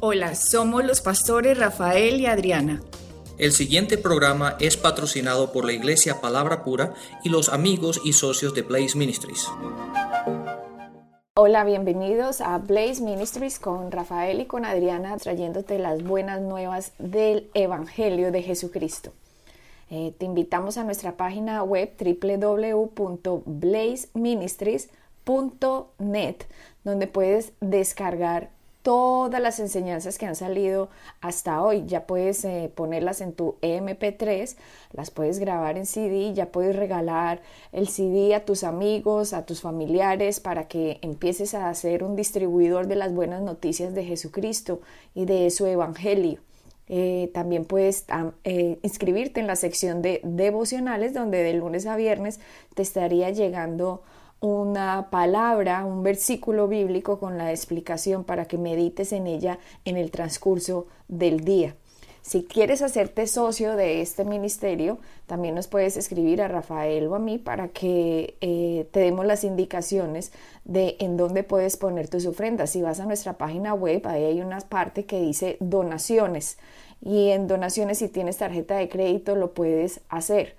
Hola, somos los pastores Rafael y Adriana. El siguiente programa es patrocinado por la Iglesia Palabra Pura y los amigos y socios de Blaze Ministries. Hola, bienvenidos a Blaze Ministries con Rafael y con Adriana trayéndote las buenas nuevas del Evangelio de Jesucristo. Eh, te invitamos a nuestra página web www.blazeministries.net donde puedes descargar todas las enseñanzas que han salido hasta hoy. Ya puedes eh, ponerlas en tu MP3, las puedes grabar en CD, ya puedes regalar el CD a tus amigos, a tus familiares, para que empieces a ser un distribuidor de las buenas noticias de Jesucristo y de su Evangelio. Eh, también puedes eh, inscribirte en la sección de devocionales donde de lunes a viernes te estaría llegando una palabra, un versículo bíblico con la explicación para que medites en ella en el transcurso del día. Si quieres hacerte socio de este ministerio, también nos puedes escribir a Rafael o a mí para que eh, te demos las indicaciones de en dónde puedes poner tus ofrendas. Si vas a nuestra página web, ahí hay una parte que dice donaciones y en donaciones si tienes tarjeta de crédito lo puedes hacer.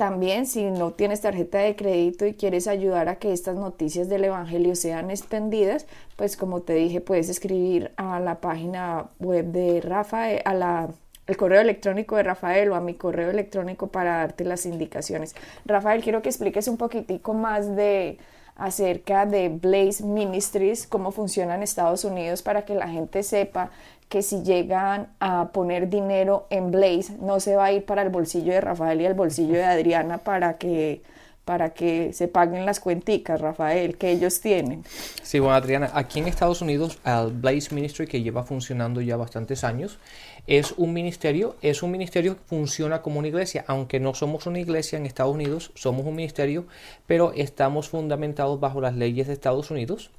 También si no tienes tarjeta de crédito y quieres ayudar a que estas noticias del Evangelio sean expendidas, pues como te dije, puedes escribir a la página web de Rafael, a la el correo electrónico de Rafael o a mi correo electrónico para darte las indicaciones. Rafael, quiero que expliques un poquitico más de acerca de Blaze Ministries, cómo funciona en Estados Unidos para que la gente sepa que si llegan a poner dinero en Blaze, no se va a ir para el bolsillo de Rafael y el bolsillo de Adriana para que para que se paguen las cuenticas, Rafael, que ellos tienen. Sí, bueno, Adriana, aquí en Estados Unidos, el Blaze Ministry, que lleva funcionando ya bastantes años, es un ministerio, es un ministerio que funciona como una iglesia, aunque no somos una iglesia en Estados Unidos, somos un ministerio, pero estamos fundamentados bajo las leyes de Estados Unidos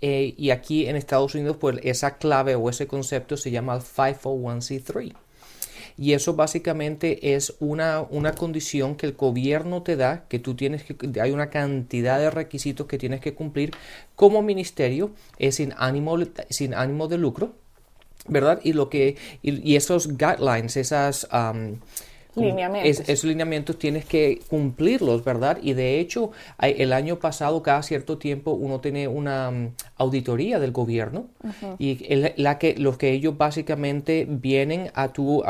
eh, y aquí en Estados Unidos, pues esa clave o ese concepto se llama el 501c3. Y eso básicamente es una, una, condición que el gobierno te da, que tú tienes que, hay una cantidad de requisitos que tienes que cumplir como ministerio, es sin ánimo, sin ánimo de lucro, ¿verdad? Y lo que, y, esos guidelines, esas lineamientos. esos lineamientos tienes que cumplirlos, ¿verdad? Y de hecho, el año pasado, cada cierto tiempo, uno tiene una mm, auditoría del gobierno y la que, los que ellos básicamente vienen a tu,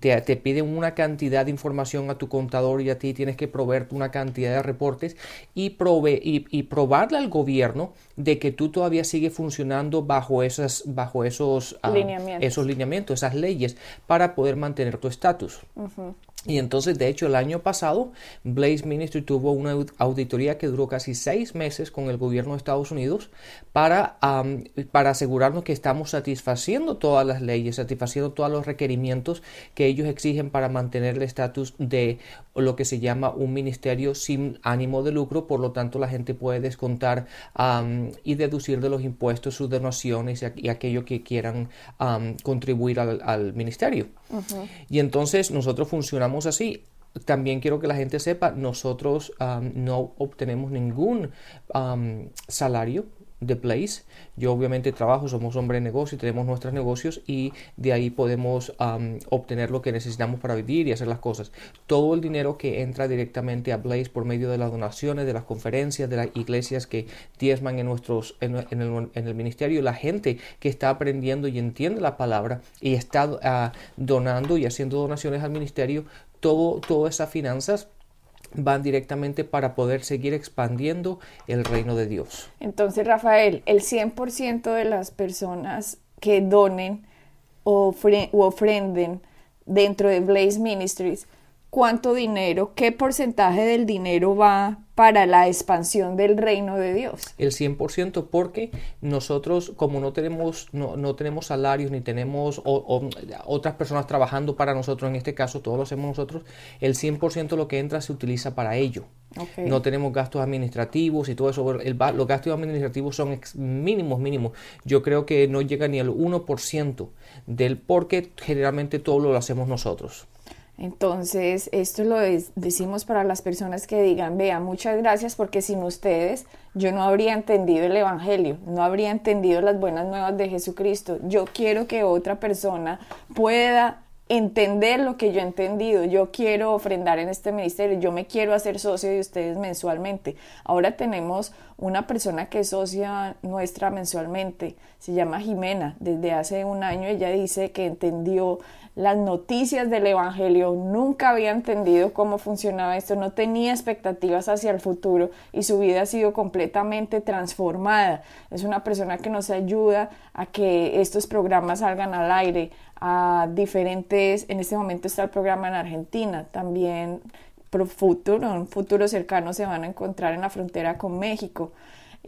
te, piden una cantidad de información a tu contador y a ti tienes que proveer una cantidad de reportes y, prove y, probarle al gobierno de que tú todavía sigues funcionando bajo, esas, bajo esos, lineamientos. esos lineamientos, esas leyes, para poder mantener tu estatus. um, Y entonces, de hecho, el año pasado, Blaze Ministry tuvo una auditoría que duró casi seis meses con el gobierno de Estados Unidos para, para asegurarnos que estamos satisfaciendo todas las leyes, satisfaciendo todos los requerimientos que ellos exigen para mantener el estatus de lo que se llama un ministerio sin ánimo de lucro. Por lo tanto, la gente puede descontar y deducir de los impuestos sus donaciones y, aquello que quieran contribuir al, ministerio. Y entonces nosotros funcionamos así. También quiero que la gente sepa, nosotros no obtenemos ningún salario de Place. Yo obviamente trabajo, somos hombre de negocio, tenemos nuestros negocios y de ahí podemos obtener lo que necesitamos para vivir y hacer las cosas. Todo el dinero que entra directamente a Blaze por medio de las donaciones, de las conferencias, de las iglesias que diezman en, nuestros, en, el, en el, ministerio, la gente que está aprendiendo y entiende la palabra y está ah, donando y haciendo donaciones al ministerio, todo, todas esas finanzas van directamente para poder seguir expandiendo el reino de Dios. Entonces, Rafael, el 100% de las personas que donen o, ofrenden dentro de Blaze Ministries cuánto dinero, qué porcentaje del dinero va para la expansión del reino de Dios. El 100% porque nosotros como no tenemos, no, no tenemos salarios ni tenemos otras personas trabajando para nosotros, en este caso todos lo hacemos nosotros, el 100% de lo que entra se utiliza para ello. No tenemos gastos administrativos y todo eso. El, los gastos administrativos son mínimos, mínimos. Yo creo que no llega ni al 1% del porque generalmente todo lo hacemos nosotros. Entonces, esto lo decimos para las personas que digan, vea, muchas gracias porque sin ustedes yo no habría entendido el Evangelio, no habría entendido las buenas nuevas de Jesucristo. Yo quiero que otra persona pueda entender lo que yo he entendido. Yo quiero ofrendar en este ministerio, yo me quiero hacer socio de ustedes mensualmente. Ahora tenemos una persona que es socia nuestra mensualmente, se llama Jimena. Desde hace un año ella dice que entendió las noticias del Evangelio, nunca había entendido cómo funcionaba esto, no tenía expectativas hacia el futuro y su vida ha sido completamente transformada. Es una persona que nos ayuda a que estos programas salgan al aire, a diferentes, en este momento está el programa en Argentina, también por futuro, en un futuro cercano se van a encontrar en la frontera con México.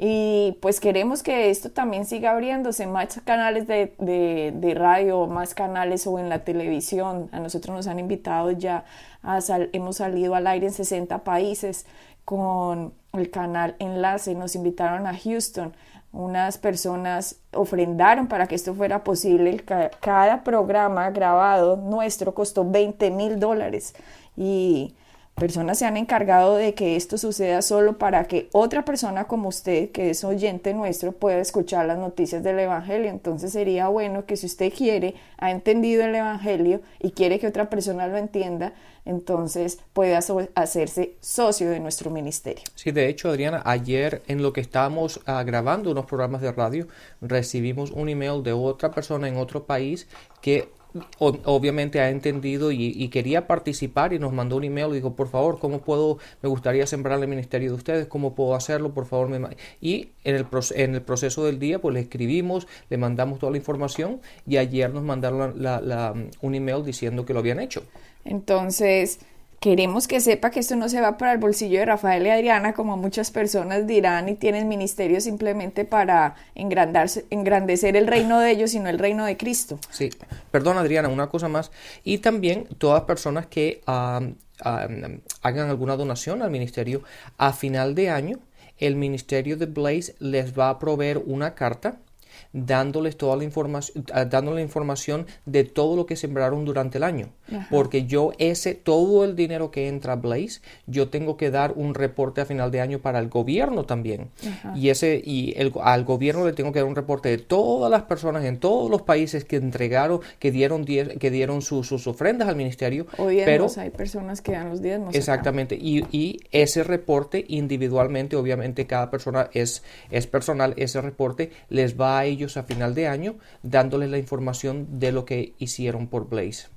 Y pues queremos que esto también siga abriéndose, más canales de, de, radio, más canales o en la televisión. A nosotros nos han invitado ya, hemos salido al aire en 60 países con el canal Enlace, nos invitaron a Houston, unas personas ofrendaron para que esto fuera posible. Cada programa grabado nuestro costó 20 mil dólares y personas se han encargado de que esto suceda solo para que otra persona como usted, que es oyente nuestro, pueda escuchar las noticias del Evangelio. Entonces sería bueno que si usted quiere, ha entendido el Evangelio y quiere que otra persona lo entienda, entonces pueda hacerse socio de nuestro ministerio. Sí, de hecho, Adriana, ayer en lo que estábamos ah, grabando unos programas de radio, recibimos un email de otra persona en otro país que obviamente ha entendido y, quería participar y nos mandó un email y dijo, por favor, ¿cómo puedo, me gustaría sembrar el ministerio de ustedes, cómo puedo hacerlo, por favor? Me y en el, en el proceso del día, pues le escribimos, le mandamos toda la información y ayer nos mandaron un email diciendo que lo habían hecho. Entonces, Queremos que sepa que esto no se va para el bolsillo de Rafael y Adriana, como muchas personas dirán y tienen ministerio simplemente para engrandecer el reino de ellos, sino el reino de Cristo. Sí, perdón Adriana, una cosa más. Y también todas personas que hagan alguna donación al ministerio, a final de año, el ministerio de Blaze les va a proveer una carta dándoles toda la información, ah, dándoles la información de todo lo que sembraron durante el año. Porque yo ese, todo el dinero que entra a Blaze, yo tengo que dar un reporte a final de año para el gobierno también. Y ese, y el, al gobierno le tengo que dar un reporte de todas las personas en todos los países que entregaron, que dieron, que dieron sus ofrendas al ministerio. pero hay personas que dan los diezmos. Exactamente. Y, y, ese reporte individualmente, obviamente cada persona es, es personal, ese reporte les va a ellos a final de año dándoles la información de lo que hicieron por Blaze.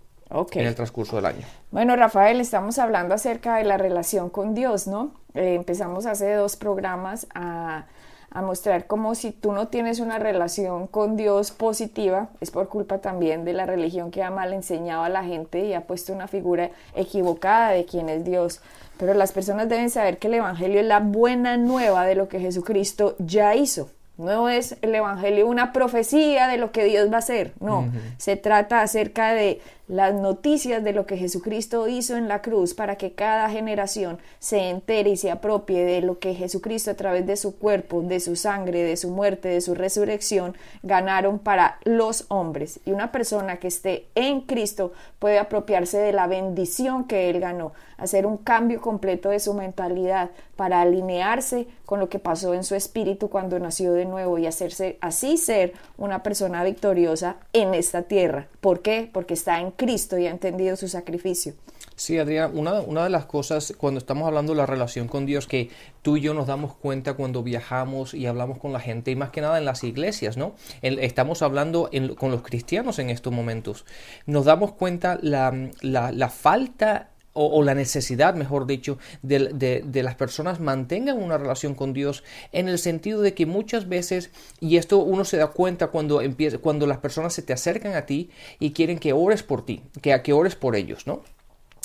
en el transcurso del año. Bueno, Rafael, estamos hablando acerca de la relación con Dios, ¿no? Eh, empezamos hace dos programas a, a, mostrar cómo si tú no tienes una relación con Dios positiva, es por culpa también de la religión que ha mal enseñado a la gente y ha puesto una figura equivocada de quién es Dios. Pero las personas deben saber que el Evangelio es la buena nueva de lo que Jesucristo ya hizo. No es el Evangelio una profecía de lo que Dios va a hacer, no, se trata acerca de las noticias de lo que Jesucristo hizo en la cruz para que cada generación se entere y se apropie de lo que Jesucristo a través de su cuerpo, de su sangre, de su muerte, de su resurrección ganaron para los hombres. Y una persona que esté en Cristo puede apropiarse de la bendición que él ganó, hacer un cambio completo de su mentalidad para alinearse con lo que pasó en su espíritu cuando nació de nuevo y hacerse así ser una persona victoriosa en esta tierra. ¿Por qué? Porque está en Cristo y ha entendido su sacrificio. Sí, Adrián, una, una, de las cosas cuando estamos hablando de la relación con Dios que tú y yo nos damos cuenta cuando viajamos y hablamos con la gente y más que nada en las iglesias, ¿no? estamos hablando con los cristianos en estos momentos. Nos damos cuenta la, la, la falta o, la necesidad, mejor dicho, de, las personas mantengan una relación con Dios en el sentido de que muchas veces, y esto uno se da cuenta cuando, empieza, cuando las personas se te acercan a ti y quieren que ores por ti, que, que ores por ellos, ¿no?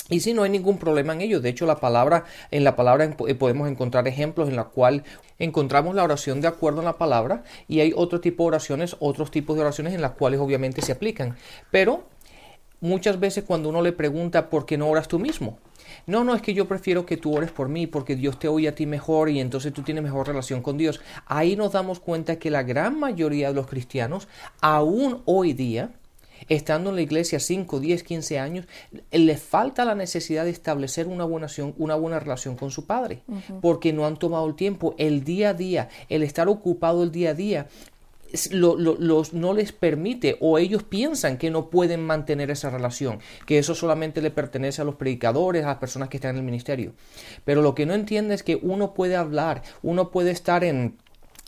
Y si no hay ningún problema en ello, de hecho la palabra, en la palabra eh, podemos encontrar ejemplos en la cual encontramos la oración de acuerdo a la palabra y hay otro tipo de oraciones, otros tipos de oraciones en las cuales obviamente se aplican. Pero muchas veces cuando uno le pregunta por qué no oras tú mismo. No, no, es que yo prefiero que tú ores por mí porque Dios te oye a ti mejor y entonces tú tienes mejor relación con Dios. Ahí nos damos cuenta que la gran mayoría de los cristianos, aún hoy día, estando en la iglesia 5, 10, 15 años, le falta la necesidad de establecer una buena, una buena relación con su padre, porque no han tomado el tiempo, el día a día, el estar ocupado el día a día, los, no les permite o ellos piensan que no pueden mantener esa relación, que eso solamente le pertenece a los predicadores, a las personas que están en el ministerio. Pero lo que no entiende es que uno puede hablar, uno puede estar en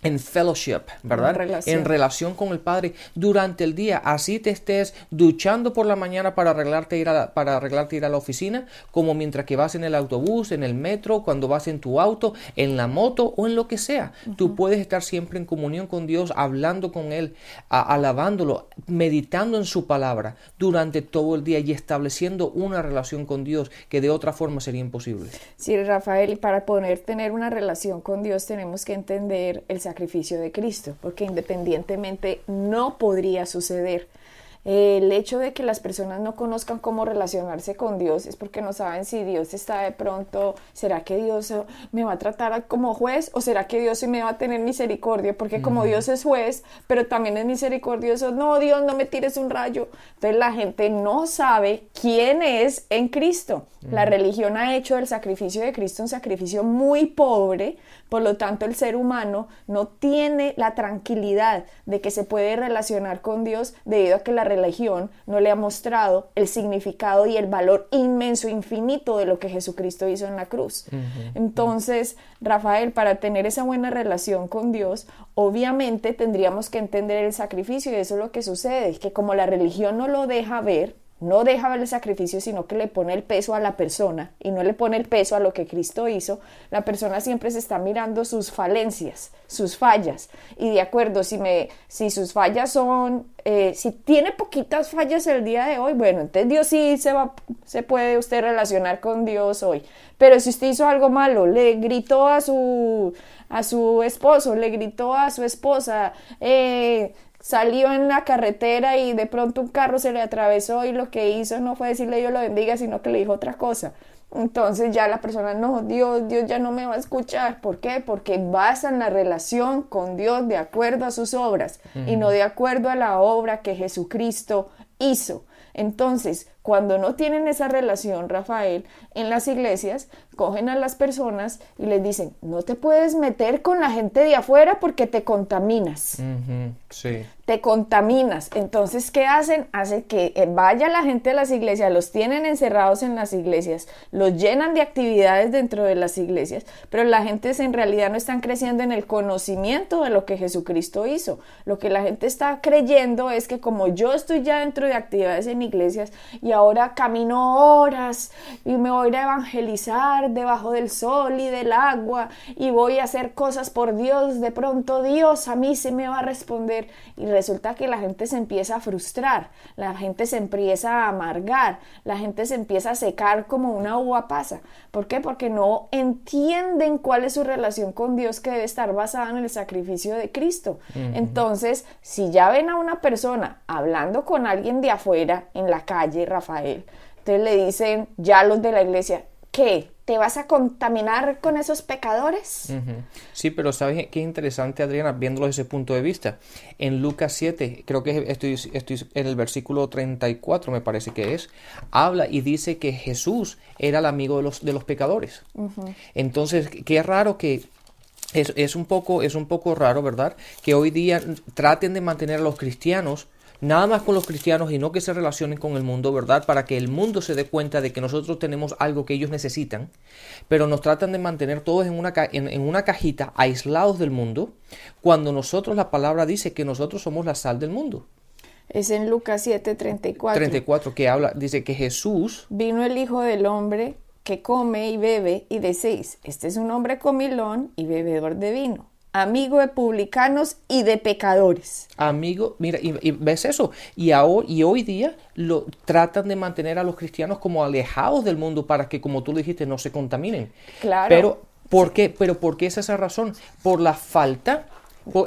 en fellowship, ¿verdad? En relación. con el Padre durante el día. Así te estés duchando por la mañana para arreglarte ir a la, para arreglarte ir a la oficina, como mientras que vas en el autobús, en el metro, cuando vas en tu auto, en la moto o en lo que sea. Tú puedes estar siempre en comunión con Dios, hablando con Él, alabándolo, meditando en su palabra durante todo el día y estableciendo una relación con Dios que de otra forma sería imposible. Sí, Rafael, para poder tener una relación con Dios tenemos que entender el sacrificio de Cristo, porque independientemente no podría suceder el hecho de que las personas no conozcan cómo relacionarse con Dios es porque no saben si Dios está de pronto, ¿será que Dios me va a tratar como juez o será que Dios sí me va a tener misericordia? Porque como Dios es juez, pero también es misericordioso, no, Dios, no me tires un rayo. Entonces la gente no sabe quién es en Cristo. La religión ha hecho del sacrificio de Cristo un sacrificio muy pobre, por lo tanto el ser humano no tiene la tranquilidad de que se puede relacionar con Dios debido a que la religión no le ha mostrado el significado y el valor inmenso, infinito de lo que Jesucristo hizo en la cruz. Entonces, Rafael, para tener esa buena relación con Dios, obviamente tendríamos que entender el sacrificio y eso es lo que sucede, que como la religión no lo deja ver, no deja ver el sacrificio, sino que le pone el peso a la persona y no le pone el peso a lo que Cristo hizo, la persona siempre se está mirando sus falencias, sus fallas. Y de acuerdo, si, me, si sus fallas son, eh, si tiene poquitas fallas el día de hoy, bueno, entonces Dios sí se, va, se puede usted relacionar con Dios hoy. Pero si usted hizo algo malo, le gritó a su, a su esposo, le gritó a su esposa, eh, salió en la carretera y de pronto un carro se le atravesó y lo que hizo no fue decirle Dios lo bendiga, sino que le dijo otra cosa. Entonces ya la persona, no, Dios, Dios ya no me va a escuchar. ¿Por qué? Porque basan la relación con Dios de acuerdo a sus obras y no de acuerdo a la obra que Jesucristo hizo. Entonces, cuando no tienen esa relación, Rafael, en las iglesias, cogen a las personas y les dicen, no te puedes meter con la gente de afuera porque te contaminas. sí. Te contaminas. Entonces, ¿qué hacen? Hacen que eh, vaya la gente de las iglesias, los tienen encerrados en las iglesias, los llenan de actividades dentro de las iglesias, pero la gente en realidad no están creciendo en el conocimiento de lo que Jesucristo hizo. Lo que la gente está creyendo es que como yo estoy ya dentro de actividades en iglesias y ahora camino horas y me voy a evangelizar debajo del sol y del agua y voy a hacer cosas por Dios, de pronto Dios a mí se me va a responder y resulta que la gente se empieza a frustrar, la gente se empieza a amargar, la gente se empieza a secar como una uva pasa. ¿Por qué? Porque no entienden cuál es su relación con Dios que debe estar basada en el sacrificio de Cristo. Entonces, si ya ven a una persona hablando con alguien de afuera en la calle, Rafael, entonces le dicen ya los de la iglesia, ¿qué? ¿Te vas a contaminar con esos pecadores? Sí, pero ¿sabes qué interesante, Adriana, viéndolo desde ese punto de vista? En Lucas 7, creo que estoy, estoy en el versículo 34, me parece que es, habla y dice que Jesús era el amigo de los, de los pecadores. Entonces, qué raro que es, es, un poco, es un poco raro, ¿verdad? Que hoy día traten de mantener a los cristianos nada más con los cristianos y no que se relacionen con el mundo, ¿verdad? Para que el mundo se dé cuenta de que nosotros tenemos algo que ellos necesitan, pero nos tratan de mantener todos en una, en, una cajita, aislados del mundo, cuando nosotros la palabra dice que nosotros somos la sal del mundo. Es en Lucas 7, 34. 34, que habla, dice que Jesús... Vino el Hijo del Hombre que come y bebe y decís, este es un hombre comilón y bebedor de vino amigo de publicanos y de pecadores. Amigo, mira, y, ves eso, y, y hoy día lo tratan de mantener a los cristianos como alejados del mundo para que, como tú dijiste, no se contaminen. Claro. Pero, ¿por qué? Pero ¿por qué es esa razón? Por la falta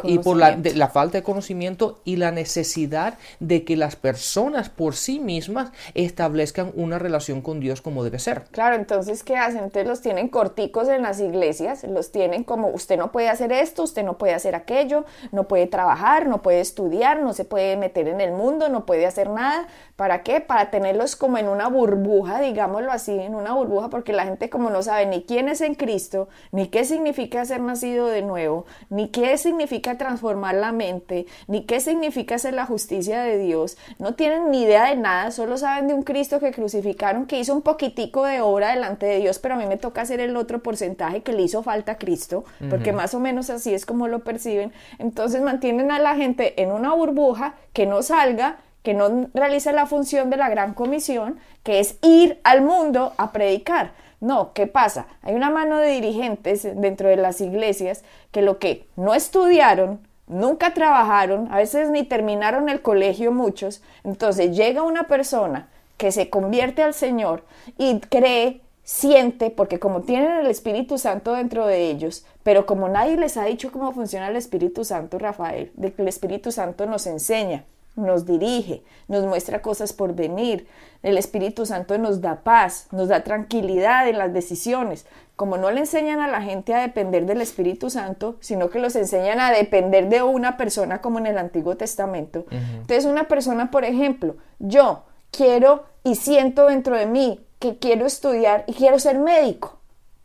y por la, la, falta de conocimiento y la necesidad de que las personas por sí mismas establezcan una relación con Dios como debe ser. Claro, entonces, ¿qué hacen? Entonces los tienen corticos en las iglesias, los tienen como usted no puede hacer esto, usted no puede hacer aquello, no puede trabajar, no puede estudiar, no se puede meter en el mundo, no puede hacer nada. ¿Para qué? Para tenerlos como en una burbuja, digámoslo así, en una burbuja, porque la gente como no sabe ni quién es en Cristo, ni qué significa ser nacido de nuevo, ni qué significa transformar la mente, ni qué significa ser la justicia de Dios, no tienen ni idea de nada, solo saben de un Cristo que crucificaron, que hizo un poquitico de obra delante de Dios, pero a mí me toca hacer el otro porcentaje que le hizo falta a Cristo, porque más o menos así es como lo perciben. Entonces mantienen a la gente en una burbuja que no salga que no realiza la función de la gran comisión, que es ir al mundo a predicar. No, ¿qué pasa? Hay una mano de dirigentes dentro de las iglesias que lo que no estudiaron, nunca trabajaron, a veces ni terminaron el colegio muchos, entonces llega una persona que se convierte al Señor y cree, siente, porque como tienen el Espíritu Santo dentro de ellos, pero como nadie les ha dicho cómo funciona el Espíritu Santo, Rafael, de que el Espíritu Santo nos enseña nos dirige, nos muestra cosas por venir. El Espíritu Santo nos da paz, nos da tranquilidad en las decisiones. Como no le enseñan a la gente a depender del Espíritu Santo, sino que los enseñan a depender de una persona como en el Antiguo Testamento. Entonces una persona, por ejemplo, yo quiero y siento dentro de mí que quiero estudiar y quiero ser médico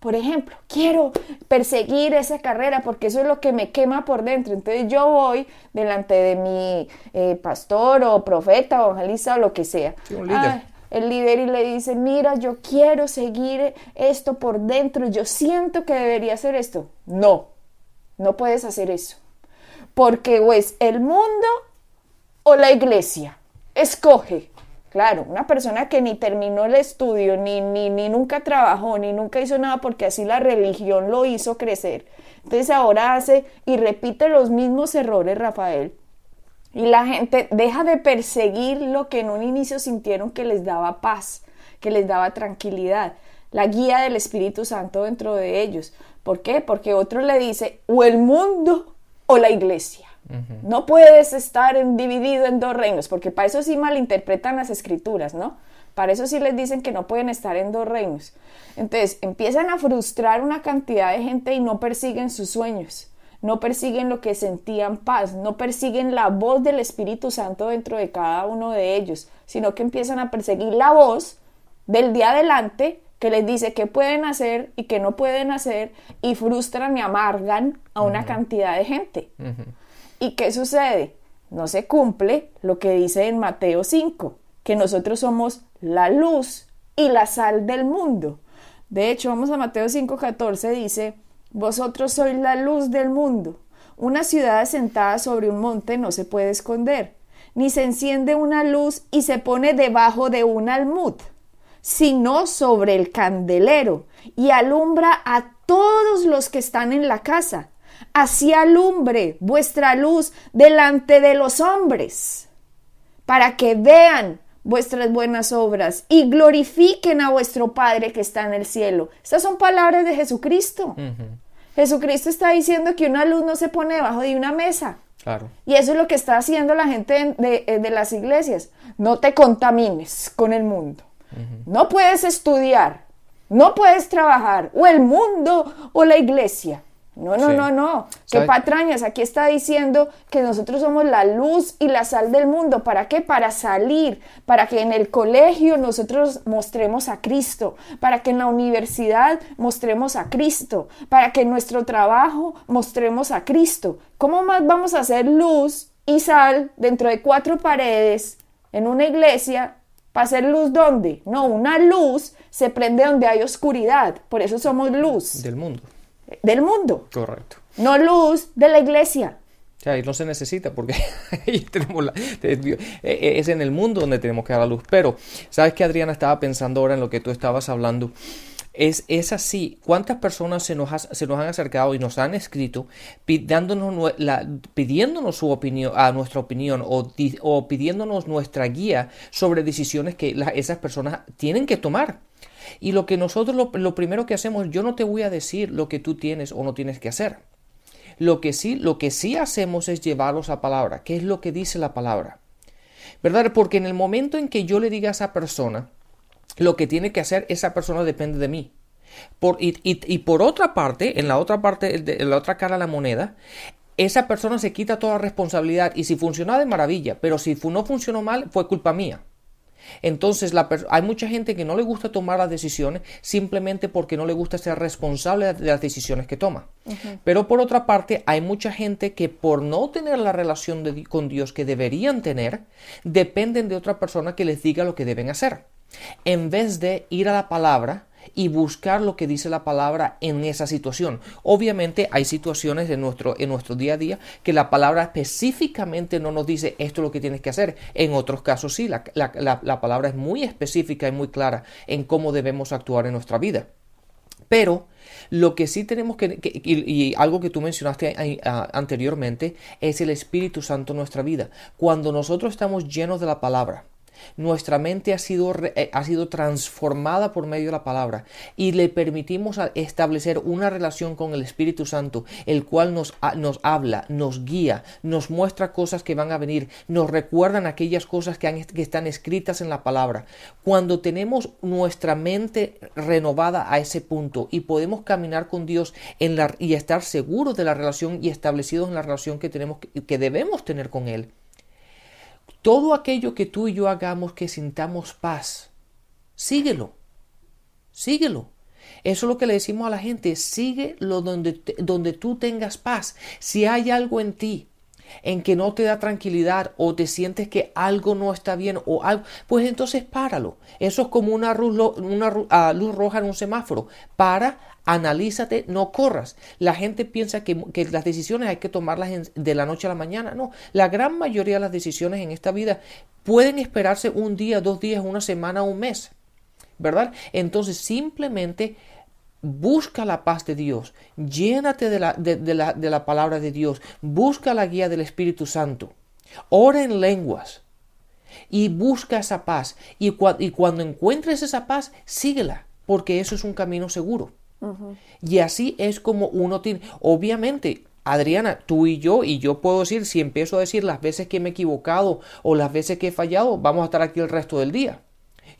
por ejemplo, quiero perseguir esa carrera porque eso es lo que me quema por dentro. Entonces yo voy delante de mi eh, pastor o profeta o evangelista o lo que sea. el líder y le dice, mira, yo quiero seguir esto por dentro, yo siento que debería hacer esto. No, no puedes hacer eso. Porque o es el mundo o la iglesia. Escoge. Claro, una persona que ni terminó el estudio, ni, ni, ni nunca trabajó, ni nunca hizo nada porque así la religión lo hizo crecer. Entonces ahora hace y repite los mismos errores, Rafael. Y la gente deja de perseguir lo que en un inicio sintieron que les daba paz, que les daba tranquilidad, la guía del Espíritu Santo dentro de ellos. ¿Por qué? Porque otro le dice, o el mundo o la iglesia. No puedes estar dividido en dos reinos, porque para eso sí malinterpretan las escrituras, ¿no? Para eso sí les dicen que no pueden estar en dos reinos. Entonces empiezan a frustrar una cantidad de gente y no persiguen sus sueños, no persiguen lo que sentían paz, no persiguen la voz del Espíritu Santo dentro de cada uno de ellos, sino que empiezan a perseguir la voz del día adelante que les dice qué pueden hacer y qué no pueden hacer y frustran y amargan a una cantidad de gente. ¿Y qué sucede? No se cumple lo que dice en Mateo 5, que nosotros somos la luz y la sal del mundo. De hecho, vamos a Mateo 5:14, dice, vosotros sois la luz del mundo. Una ciudad asentada sobre un monte no se puede esconder, ni se enciende una luz y se pone debajo de un almud, sino sobre el candelero y alumbra a todos los que están en la casa así alumbre vuestra luz delante de los hombres, para que vean vuestras buenas obras y glorifiquen a vuestro Padre que está en el cielo. Estas son palabras de Jesucristo. Jesucristo está diciendo que una luz no se pone debajo de una mesa. Claro. Y eso es lo que está haciendo la gente de, de, las iglesias. No te contamines con el mundo. No puedes estudiar, no puedes trabajar, o el mundo o la iglesia. No, no, no, no. Qué patrañas. Aquí está diciendo que nosotros somos la luz y la sal del mundo. ¿Para qué? Para salir, para que en el colegio nosotros mostremos a Cristo, para que en la universidad mostremos a Cristo, para que en nuestro trabajo mostremos a Cristo. ¿Cómo más vamos a hacer luz y sal dentro de cuatro paredes en una iglesia? ¿Para hacer luz dónde? No, una luz se prende donde hay oscuridad. Por eso somos luz. Del mundo del mundo. Correcto. No luz de la iglesia. O sea, y no se necesita porque tenemos e, e, es en el mundo donde tenemos que dar la luz. Pero, ¿sabes qué, Adriana? Estaba pensando ahora en lo que tú estabas hablando. Es, es así. ¿Cuántas personas se nos, se nos han acercado y nos han escrito pidiéndonos, la, pidiéndonos su opinión, a nuestra opinión o, o pidiéndonos nuestra guía sobre decisiones que esas personas tienen que tomar? Y lo que nosotros lo, primero que hacemos, yo no te voy a decir lo que tú tienes o no tienes que hacer. Lo que sí, lo que sí hacemos es llevarlos a palabra. ¿Qué es lo que dice la palabra? ¿Verdad? Porque en el momento en que yo le diga a esa persona, lo que tiene que hacer esa persona depende de mí. Por, y, por otra parte, en la otra parte, en la otra cara de la moneda, esa persona se quita toda responsabilidad y si funcionó de maravilla, pero si no funcionó mal fue culpa mía. Entonces hay mucha gente que no le gusta tomar las decisiones simplemente porque no le gusta ser responsable de las decisiones que toma. Pero por otra parte hay mucha gente que por no tener la relación con Dios que deberían tener, dependen de otra persona que les diga lo que deben hacer. En vez de ir a la palabra, y buscar lo que dice la palabra en esa situación. Obviamente hay situaciones en nuestro, en nuestro día a día que la palabra específicamente no nos dice esto es lo que tienes que hacer. En otros casos sí, la, la, palabra es muy específica y muy clara en cómo debemos actuar en nuestra vida. Pero lo que sí tenemos que, y, algo que tú mencionaste anteriormente, es el Espíritu Santo en nuestra vida. Cuando nosotros estamos llenos de la palabra, nuestra mente ha sido, eh, ha sido transformada por medio de la palabra y le permitimos establecer una relación con el Espíritu Santo, el cual nos, nos habla, nos guía, nos muestra cosas que van a venir, nos recuerdan aquellas cosas que, están escritas en la palabra. Cuando tenemos nuestra mente renovada a ese punto y podemos caminar con Dios en la, y estar seguros de la relación y establecidos en la relación que tenemos que debemos tener con Él, todo aquello que tú y yo hagamos que sintamos paz, síguelo, síguelo. Eso es lo que le decimos a la gente, síguelo donde, donde tú tengas paz. Si hay algo en ti en que no te da tranquilidad o te sientes que algo no está bien o algo, pues entonces páralo. Eso es como una, ah, luz roja en un semáforo. Para, analízate, no corras. La gente piensa que, las decisiones hay que tomarlas de la noche a la mañana. No, la gran mayoría de las decisiones en esta vida pueden esperarse un día, dos días, una semana, un mes. ¿Verdad? Entonces simplemente busca la paz de Dios, llénate de la, de, la, de la palabra de Dios, busca la guía del Espíritu Santo, ora en lenguas y busca esa paz. Y, y cuando encuentres esa paz, síguela, porque eso es un camino seguro. Y así es como uno tiene, obviamente, Adriana, tú y yo, y yo puedo decir, si empiezo a decir las veces que me he equivocado o las veces que he fallado, vamos a estar aquí el resto del día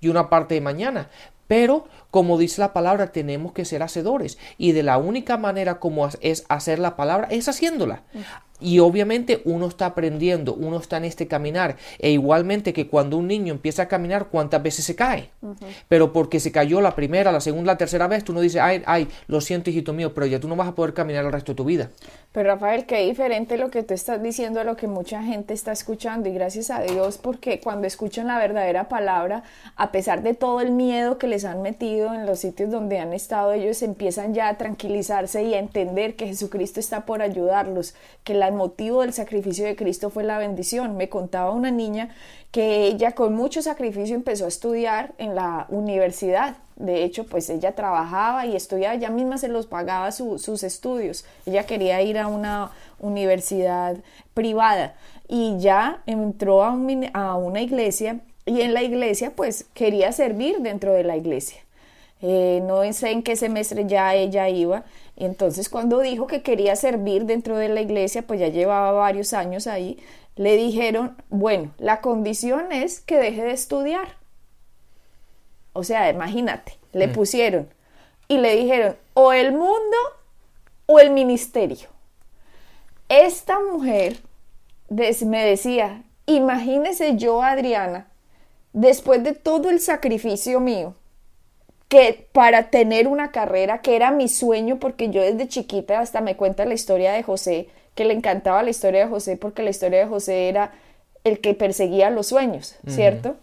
y una parte de mañana. Pero, como dice la palabra, tenemos que ser hacedores. Y de la única manera como es hacer la palabra es haciéndola. Y obviamente uno está aprendiendo, uno está en este caminar. E igualmente que cuando un niño empieza a caminar, ¿cuántas veces se cae? Pero porque se cayó la primera, la segunda, la tercera vez, tú no dices, ay, ay, lo siento, hijito mío, pero ya tú no vas a poder caminar el resto de tu vida. Pero Rafael, qué diferente lo que tú estás diciendo a lo que mucha gente está escuchando. Y gracias a Dios, porque cuando escuchan la verdadera palabra, a pesar de todo el miedo que les han metido en los sitios donde han estado, ellos empiezan ya a tranquilizarse y a entender que Jesucristo está por ayudarlos, que el motivo del sacrificio de Cristo fue la bendición. Me contaba una niña que ella con mucho sacrificio empezó a estudiar en la universidad. De hecho, pues ella trabajaba y estudiaba, ella misma se los pagaba sus estudios. Ella quería ir a una universidad privada y ya entró a una iglesia y en la iglesia pues quería servir dentro de la iglesia. Eh, no sé en qué semestre ya ella iba. Y entonces cuando dijo que quería servir dentro de la iglesia, pues ya llevaba varios años ahí, le dijeron, bueno, la condición es que deje de estudiar. O sea, imagínate, le mm. pusieron y le dijeron, o el mundo o el ministerio. Esta mujer me decía, imagínese yo, Adriana, después de todo el sacrificio mío, que para tener una carrera que era mi sueño, porque yo desde chiquita hasta me cuenta la historia de José, que le encantaba la historia de José, porque la historia de José era el que perseguía los sueños, ¿cierto?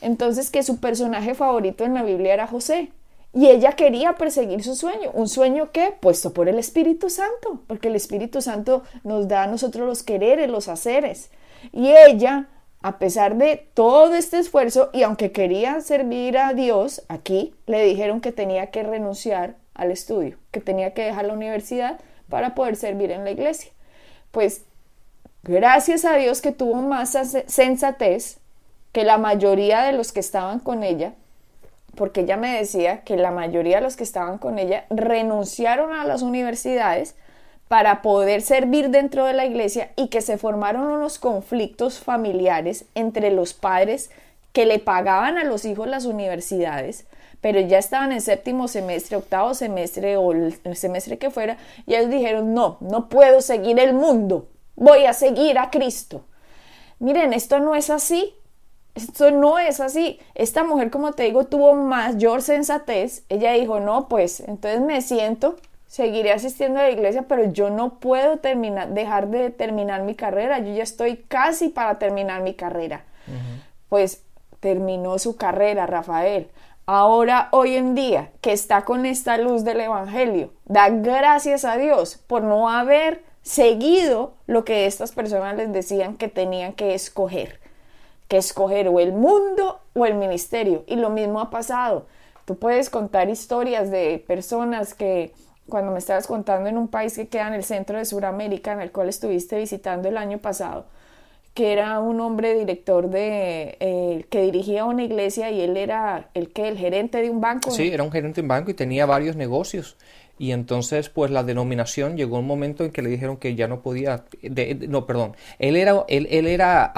Entonces que su personaje favorito en la Biblia era José. Y ella quería perseguir su sueño, un sueño que, puesto por el Espíritu Santo, porque el Espíritu Santo nos da a nosotros los quereres, los haceres. Y ella a pesar de todo este esfuerzo y aunque quería servir a Dios aquí, le dijeron que tenía que renunciar al estudio, que tenía que dejar la universidad para poder servir en la iglesia. Pues gracias a Dios que tuvo más sensatez que la mayoría de los que estaban con ella, porque ella me decía que la mayoría de los que estaban con ella renunciaron a las universidades para poder servir dentro de la iglesia y que se formaron unos conflictos familiares entre los padres que le pagaban a los hijos las universidades, pero ya estaban en séptimo semestre, octavo semestre o el semestre que fuera, y ellos dijeron, no, no puedo seguir el mundo, voy a seguir a Cristo. Miren, esto no es así, esto no es así. Esta mujer, como te digo, tuvo mayor sensatez. Ella dijo, no, pues entonces me siento, seguiré asistiendo a la iglesia, pero yo no puedo terminar, dejar de terminar mi carrera. Yo ya estoy casi para terminar mi carrera. Pues terminó su carrera, Rafael. Ahora, hoy en día, que está con esta luz del Evangelio, da gracias a Dios por no haber seguido lo que estas personas les decían que tenían que escoger que escoger o el mundo o el ministerio. Y lo mismo ha pasado. Tú puedes contar historias de personas que cuando me estabas contando en un país que queda en el centro de Sudamérica, en el cual estuviste visitando el año pasado, que era un hombre director de eh, que dirigía una iglesia y él era el que el gerente de un banco. Sí, era un gerente de un banco y tenía varios negocios y entonces pues la denominación llegó un momento en que le dijeron que ya no podía, no, perdón, él era, él, él era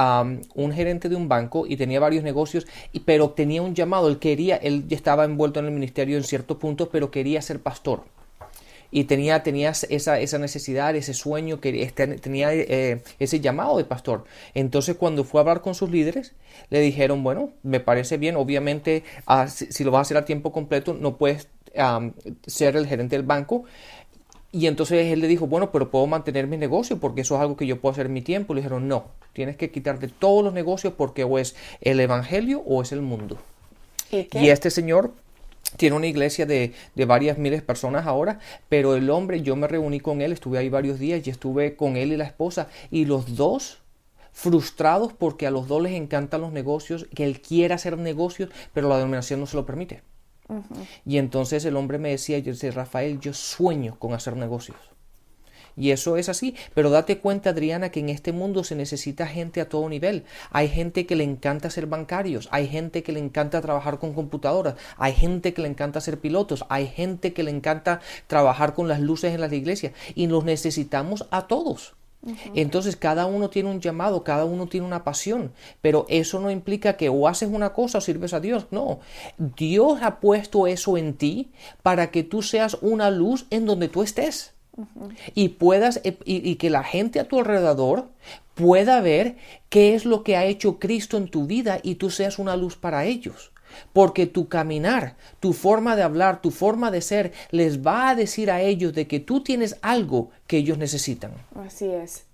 un gerente de un banco y tenía varios negocios, y, pero tenía un llamado, él quería, él ya estaba envuelto en el ministerio en cierto punto, pero quería ser pastor y tenía, tenía esa, esa, necesidad, ese sueño, que este, tenía eh, ese llamado de pastor. Entonces cuando fue a hablar con sus líderes, le dijeron, bueno, me parece bien, obviamente ah, si, lo vas a hacer a tiempo completo, no puedes ser el gerente del banco. Y entonces él le dijo, bueno, pero puedo mantener mi negocio porque eso es algo que yo puedo hacer en mi tiempo. Le dijeron, no, tienes que quitarte todos los negocios porque o es el evangelio o es el mundo. ¿Y, este señor tiene una iglesia de, de, varias miles de personas ahora, pero el hombre, yo me reuní con él, estuve ahí varios días y estuve con él y la esposa, y los dos frustrados porque a los dos les encantan los negocios, que él quiere hacer negocios, pero la denominación no se lo permite. Y entonces el hombre me decía, yo decía, Rafael, yo sueño con hacer negocios. Y eso es así. Pero date cuenta, Adriana, que en este mundo se necesita gente a todo nivel. Hay gente que le encanta ser bancarios, hay gente que le encanta trabajar con computadoras, hay gente que le encanta ser pilotos, hay gente que le encanta trabajar con las luces en las iglesias. Y los necesitamos a todos. Entonces cada uno tiene un llamado, cada uno tiene una pasión, pero eso no implica que o haces una cosa o sirves a Dios, no. Dios ha puesto eso en ti para que tú seas una luz en donde tú estés. Y puedas, eh, y que la gente a tu alrededor pueda ver qué es lo que ha hecho Cristo en tu vida y tú seas una luz para ellos porque tu caminar, tu forma de hablar, tu forma de ser, les va a decir a ellos de que tú tienes algo que ellos necesitan. Así es.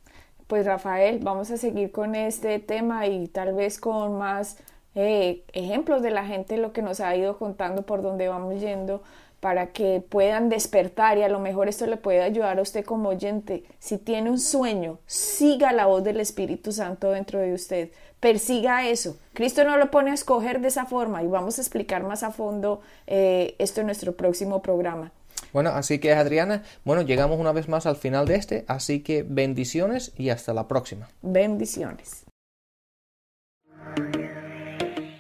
Pues Rafael, vamos a seguir con este tema y tal vez con más eh, ejemplos de la gente, lo que nos ha ido contando por dónde vamos yendo para que puedan despertar y a lo mejor esto le puede ayudar a usted como oyente. Si tiene un sueño, siga la voz del Espíritu Santo dentro de usted persiga eso. Cristo no lo pone a escoger de esa forma y vamos a explicar más a fondo eh, esto en nuestro próximo programa. Bueno, así que Adriana, bueno, llegamos una vez más al final de este, así que bendiciones y hasta la próxima. Bendiciones.